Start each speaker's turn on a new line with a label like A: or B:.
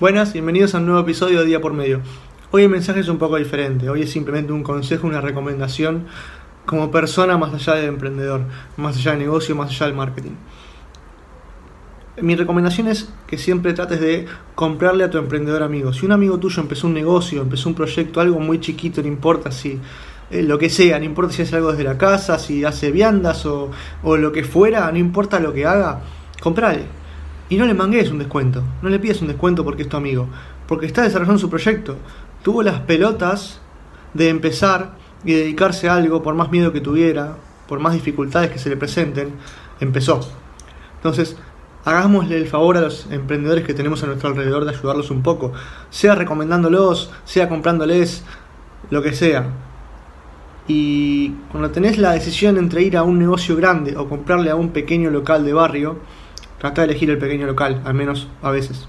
A: Buenas, bienvenidos a un nuevo episodio de Día por Medio. Hoy el mensaje es un poco diferente, hoy es simplemente un consejo, una recomendación como persona más allá del emprendedor, más allá del negocio, más allá del marketing. Mi recomendación es que siempre trates de comprarle a tu emprendedor amigo. Si un amigo tuyo empezó un negocio, empezó un proyecto, algo muy chiquito, no importa si eh, lo que sea, no importa si hace algo desde la casa, si hace viandas o, o lo que fuera, no importa lo que haga, comprale y no le mangues un descuento, no le pides un descuento porque es tu amigo, porque está desarrollando su proyecto. Tuvo las pelotas de empezar y dedicarse a algo por más miedo que tuviera, por más dificultades que se le presenten, empezó. Entonces, hagámosle el favor a los emprendedores que tenemos a nuestro alrededor de ayudarlos un poco, sea recomendándolos, sea comprándoles, lo que sea. Y cuando tenés la decisión entre ir a un negocio grande o comprarle a un pequeño local de barrio, Trata de elegir el pequeño local, al menos a veces.